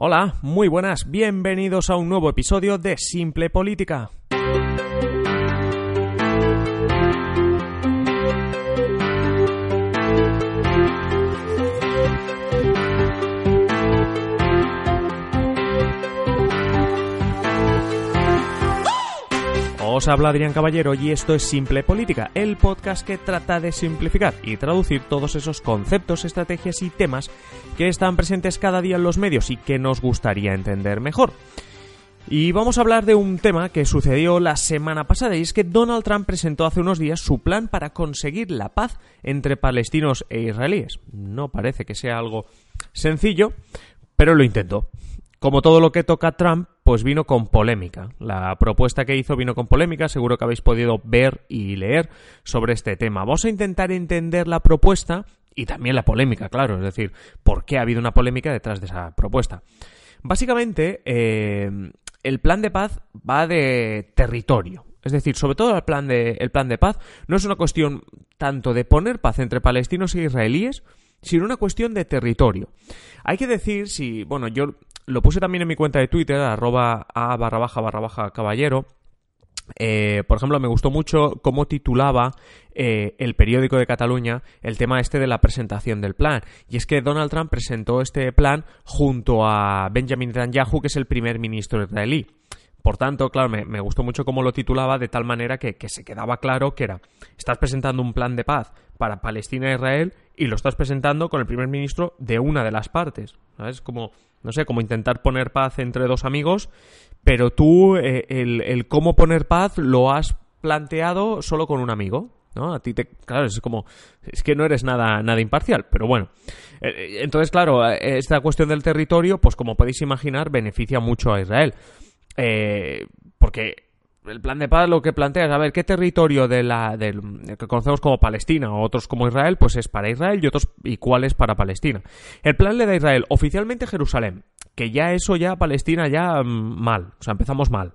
Hola, muy buenas, bienvenidos a un nuevo episodio de Simple Política. Os habla Adrián Caballero y esto es Simple Política, el podcast que trata de simplificar y traducir todos esos conceptos, estrategias y temas que están presentes cada día en los medios y que nos gustaría entender mejor. Y vamos a hablar de un tema que sucedió la semana pasada y es que Donald Trump presentó hace unos días su plan para conseguir la paz entre palestinos e israelíes. No parece que sea algo sencillo, pero lo intentó. Como todo lo que toca Trump, pues vino con polémica. La propuesta que hizo vino con polémica, seguro que habéis podido ver y leer sobre este tema. Vamos a intentar entender la propuesta y también la polémica, claro, es decir, por qué ha habido una polémica detrás de esa propuesta. Básicamente, eh, el plan de paz va de territorio. Es decir, sobre todo el plan, de, el plan de paz no es una cuestión tanto de poner paz entre palestinos e israelíes, sino una cuestión de territorio. Hay que decir si, bueno, yo lo puse también en mi cuenta de Twitter, arroba a barra baja barra baja caballero. Eh, por ejemplo, me gustó mucho cómo titulaba eh, el periódico de Cataluña el tema este de la presentación del plan. Y es que Donald Trump presentó este plan junto a Benjamin Netanyahu, que es el primer ministro israelí. Por tanto, claro, me, gustó mucho cómo lo titulaba de tal manera que, que, se quedaba claro que era, estás presentando un plan de paz para Palestina e Israel y lo estás presentando con el primer ministro de una de las partes. ¿Sabes? Como no sé, como intentar poner paz entre dos amigos, pero tú eh, el, cómo poner paz lo has planteado solo con un amigo. ¿no? A ti te, claro, es como, es que no eres nada, nada imparcial, pero bueno. Eh, eh, entonces, claro, esta cuestión del territorio, pues como podéis imaginar, beneficia mucho a Israel. porque el plan de paz lo que plantea es, a ver, ¿qué territorio de la que conocemos como Palestina o otros como Israel, pues es para Israel y otros y cuál es para Palestina? El plan le da a Israel oficialmente Jerusalén, que ya eso ya Palestina ya mm, mal, o sea, empezamos mal.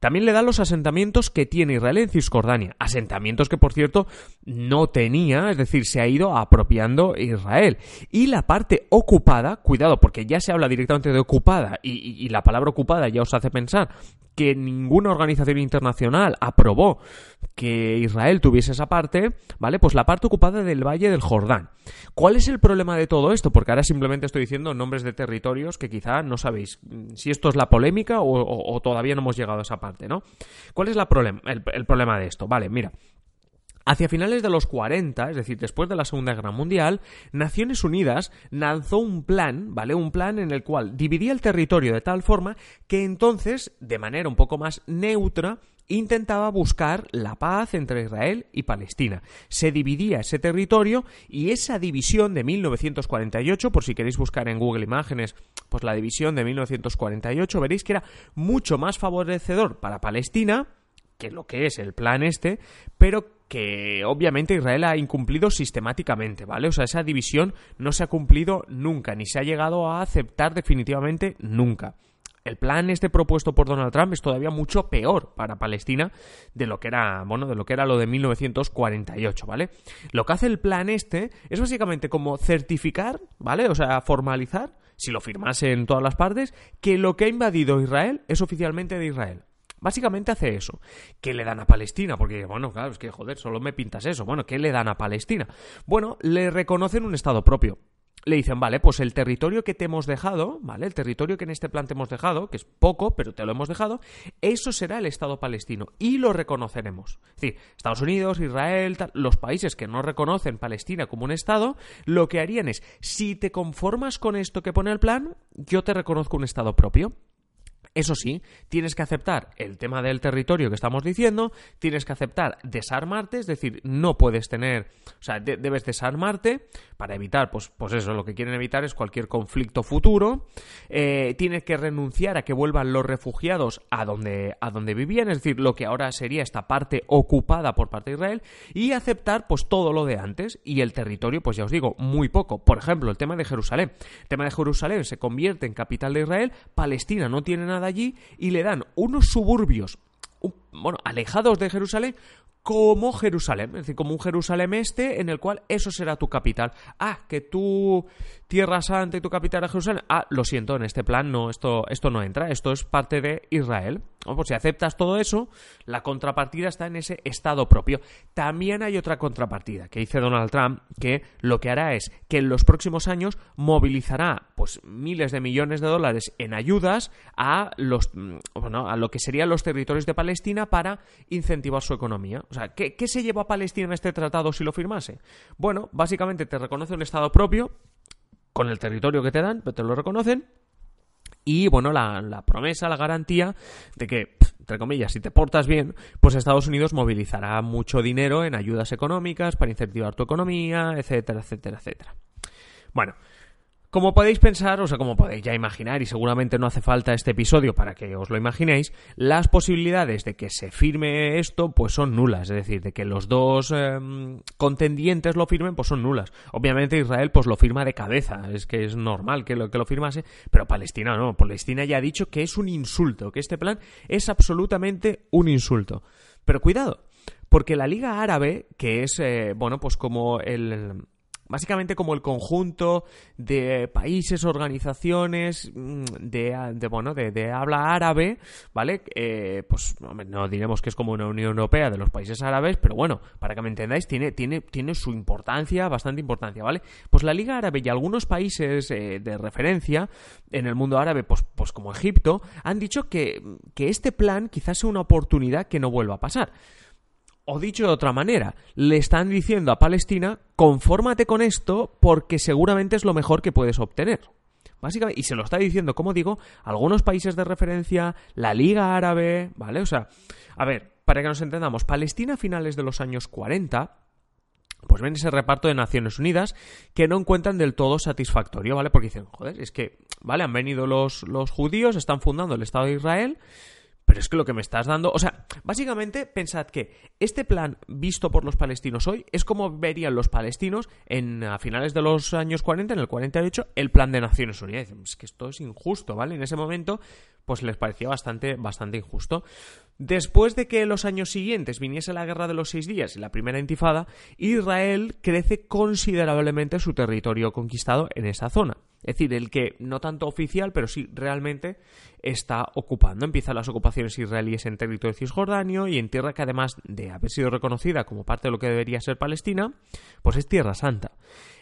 También le da los asentamientos que tiene Israel en Cisjordania, asentamientos que por cierto no tenía, es decir, se ha ido apropiando Israel. Y la parte ocupada, cuidado, porque ya se habla directamente de ocupada y, y la palabra ocupada ya os hace pensar que ninguna organización internacional aprobó que Israel tuviese esa parte, ¿vale? Pues la parte ocupada del Valle del Jordán. ¿Cuál es el problema de todo esto? Porque ahora simplemente estoy diciendo nombres de territorios que quizá no sabéis si esto es la polémica o, todavía no hemos llegado a esa parte, ¿no? ¿Cuál es el problema de esto? Vale, mira. Hacia finales de los 40, es decir, después de la Segunda Guerra Mundial, Naciones Unidas lanzó un plan, ¿vale? Un plan en el cual dividía el territorio de tal forma que entonces, de manera un poco más neutra, intentaba buscar la paz entre Israel y Palestina. Se dividía ese territorio y esa división de 1948, por si queréis buscar en Google Imágenes, pues la división de 1948, veréis que era mucho más favorecedor para Palestina que lo que es el plan este, pero que obviamente Israel ha incumplido sistemáticamente, ¿vale? O sea, esa división no se ha cumplido nunca, ni se ha llegado a aceptar definitivamente nunca. El plan este propuesto por Donald Trump es todavía mucho peor para Palestina de lo que era, bueno, de lo que era lo de 1948, ¿vale? Lo que hace el plan este es básicamente como certificar, ¿vale? O sea, formalizar, si lo firmase en todas las partes, que lo que ha invadido Israel es oficialmente de Israel. Básicamente hace eso. ¿Qué le dan a Palestina? Porque, bueno, claro, es que, joder, solo me pintas eso. Bueno, ¿qué le dan a Palestina? Bueno, le reconocen un Estado propio. Le dicen, vale, pues el territorio que te hemos dejado, ¿vale? El territorio que en este plan te hemos dejado, que es poco, pero te lo hemos dejado, eso será el Estado palestino y lo reconoceremos. Es decir, Estados Unidos, Israel, los países que no reconocen Palestina como un Estado, lo que harían es, si te conformas con esto que pone el plan, yo te reconozco un Estado propio. Eso sí, tienes que aceptar el tema del territorio que estamos diciendo, tienes que aceptar desarmarte, es decir, no puedes tener, o sea, debes desarmarte para evitar, pues, pues eso, lo que quieren evitar es cualquier conflicto futuro, eh, tienes que renunciar a que vuelvan los refugiados a donde, a donde vivían, es decir, lo que ahora sería esta parte ocupada por parte de Israel, y aceptar pues todo lo de antes, y el territorio, pues ya os digo, muy poco. Por ejemplo, el tema de Jerusalén. El tema de Jerusalén se convierte en capital de Israel, Palestina no tiene nada allí y le dan unos suburbios bueno, alejados de Jerusalén, como Jerusalén, es decir, como un Jerusalén este en el cual eso será tu capital. Ah, que tu Tierra Santa y tu capital es Jerusalén. Ah, lo siento, en este plan no, esto, esto no entra, esto es parte de Israel. Pues si aceptas todo eso, la contrapartida está en ese Estado propio. También hay otra contrapartida que dice Donald Trump, que lo que hará es que en los próximos años movilizará pues miles de millones de dólares en ayudas a los bueno, a lo que serían los territorios de Palestina para incentivar su economía. O sea, ¿qué, ¿qué se lleva a Palestina en este tratado si lo firmase? Bueno, básicamente te reconoce un Estado propio con el territorio que te dan, pero te lo reconocen y bueno, la, promesa, la garantía de que, entre comillas, si te portas bien, pues Estados Unidos movilizará mucho dinero en ayudas económicas para incentivar tu economía, etcétera, etcétera, etcétera. Bueno, como podéis pensar, o sea, como podéis ya imaginar, y seguramente no hace falta este episodio para que os lo imaginéis, las posibilidades de que se firme esto, pues son nulas. Es decir, de que los dos em, contendientes lo firmen, pues son nulas. Obviamente Israel, pues lo firma de cabeza. Es que es normal que lo, que lo firmase, pero Palestina no. Palestina ya ha dicho que es un insulto, que este plan es absolutamente un insulto. Pero cuidado, porque la Liga Árabe, que es, eh, bueno, pues como el básicamente como el conjunto de países, organizaciones mm, de, bueno, de, habla árabe, ¿vale? Eh, pues no diremos que es como una Unión Europea de los países árabes, pero bueno, para que me entendáis, tiene, tiene, tiene su importancia, bastante importancia, ¿vale? Pues la Liga Árabe y algunos países eh, de referencia en el mundo árabe, pues, pues como Egipto, han dicho que, que este plan quizás sea una oportunidad que no vuelva a pasar. O dicho de otra manera, le están diciendo a Palestina, confórmate con esto porque seguramente es lo mejor que puedes obtener. Básicamente, y se lo está diciendo, como digo, algunos países de referencia, la Liga Árabe, ¿vale? O sea, a ver, para que nos entendamos, Palestina a finales de los años 40, pues ven ese reparto de Naciones Unidas que no encuentran del todo satisfactorio, ¿vale? Porque dicen, joder, es que, ¿vale? Han venido los, los judíos, están fundando el Estado de Israel, pero es que lo que me estás dando, o sea, básicamente pensad que este plan visto por los palestinos hoy es como verían los palestinos en a finales de los años 40, en el 48, el plan de Naciones Unidas. Es que esto es injusto, ¿vale? En ese momento pues les parecía bastante, bastante injusto. Después de que los años siguientes viniese la guerra de los seis días y la primera intifada, Israel crece considerablemente su territorio conquistado en esa zona. Es decir, el que no tanto oficial, pero sí realmente está ocupando. Empiezan las ocupaciones israelíes en territorio Cisjordanio y en tierra que además de haber sido reconocida como parte de lo que debería ser Palestina, pues es Tierra Santa.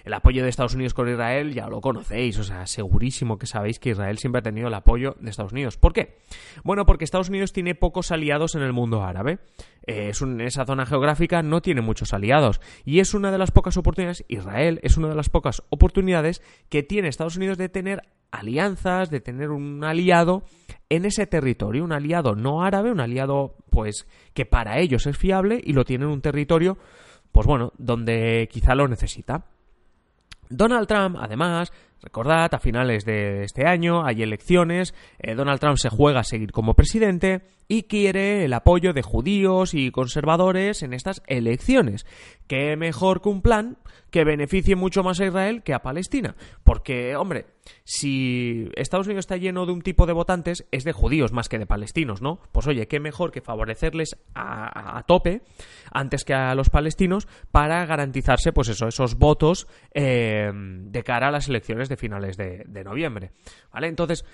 El apoyo de Estados Unidos con Israel ya lo conocéis, o sea, segurísimo que sabéis que Israel siempre ha tenido el apoyo de Estados Unidos. ¿Por qué? Bueno, porque Estados Unidos tiene pocos aliados en el mundo árabe. Eh, es esa zona geográfica no tiene muchos aliados y es una de las pocas oportunidades, Israel es una de las pocas oportunidades que tiene Estados Unidos de tener alianzas, de tener un aliado en ese territorio, un aliado no árabe, un aliado pues que para ellos es fiable y lo tiene en un territorio pues bueno, donde quizá lo necesita. Donald Trump, además, recordad, a finales de este año hay elecciones, eh, Donald Trump se juega a seguir como presidente y quiere el apoyo de judíos y conservadores en estas elecciones. ¿Qué mejor que un plan que beneficie mucho más a Israel que a Palestina? Porque, hombre, si Estados Unidos está lleno de un tipo de votantes, es de judíos más que de palestinos, ¿no? Pues oye, qué mejor que favorecerles a, tope antes que a los palestinos para garantizarse, pues eso, esos votos eh, de cara a las elecciones de finales de, noviembre. ¿Vale? Entonces,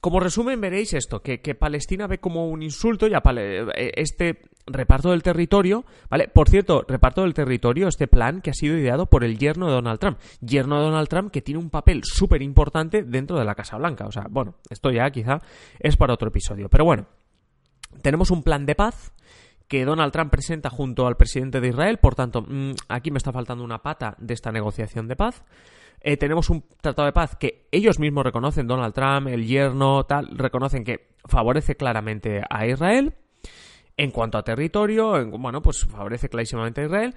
como resumen veréis esto, que, Palestina ve como un insulto ya eh, este reparto del territorio, ¿vale? Por cierto, reparto del territorio, este plan que ha sido ideado por el yerno de Donald Trump. Yerno de Donald Trump que tiene un papel súper importante dentro de la Casa Blanca. O sea, bueno, esto ya quizá es para otro episodio. Pero bueno, tenemos un plan de paz que Donald Trump presenta junto al presidente de Israel. Por tanto, mm, aquí me está faltando una pata de esta negociación de paz. Eh, tenemos un tratado de paz que ellos mismos reconocen, Donald Trump, el yerno, tal, reconocen que favorece claramente a Israel. En cuanto a territorio, bueno, pues favorece clarísimamente a Israel.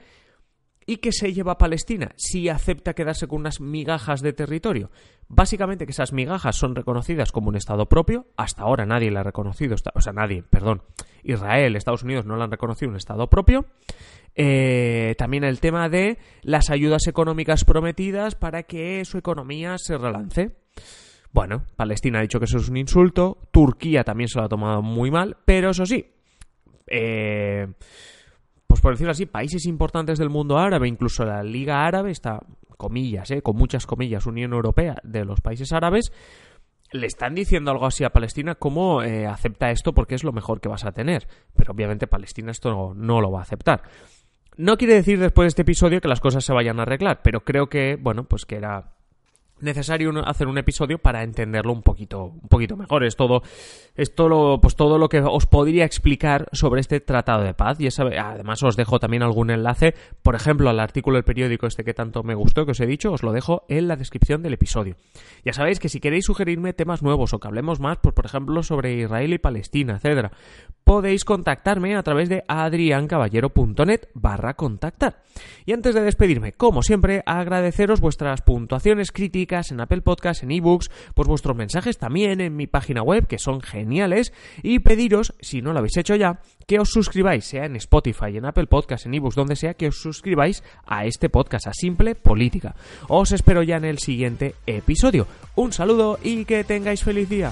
¿Y qué se lleva a Palestina si acepta quedarse con unas migajas de territorio? Básicamente que esas migajas son reconocidas como un Estado propio. Hasta ahora nadie la ha reconocido, o sea, nadie, perdón, Israel, Estados Unidos no la han reconocido un Estado propio. Eh, también el tema de las ayudas económicas prometidas para que su economía se relance. Bueno, Palestina ha dicho que eso es un insulto, Turquía también se lo ha tomado muy mal, pero eso sí, eh, pues por decirlo así, países importantes del mundo árabe, incluso la Liga Árabe, está, comillas, eh, con muchas comillas, Unión Europea de los países árabes, le están diciendo algo así a Palestina como eh, acepta esto porque es lo mejor que vas a tener. Pero obviamente Palestina esto no, lo va a aceptar. No quiere decir después de este episodio que las cosas se vayan a arreglar, pero creo que, bueno, pues que era necesario hacer un episodio para entenderlo un poquito, un poquito mejor. Es todo, es todo pues todo lo que os podría explicar sobre este tratado de paz. Y además os dejo también algún enlace, por ejemplo, al artículo del periódico este que tanto me gustó, que os he dicho, os lo dejo en la descripción del episodio. Ya sabéis que si queréis sugerirme temas nuevos o que hablemos más, pues por ejemplo sobre Israel y Palestina, etcétera, podéis contactarme a través de adriancaballero.net barra contactar. Y antes de despedirme, como siempre, agradeceros vuestras puntuaciones críticas en Apple Podcasts, en ebooks, pues vuestros mensajes también en mi página web, que son geniales, y pediros, si no lo habéis hecho ya, que os suscribáis, sea en Spotify, en Apple Podcasts, en ebooks, donde sea, que os suscribáis a este podcast, a Simple Política. Os espero ya en el siguiente episodio. Un saludo y que tengáis feliz día.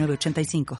85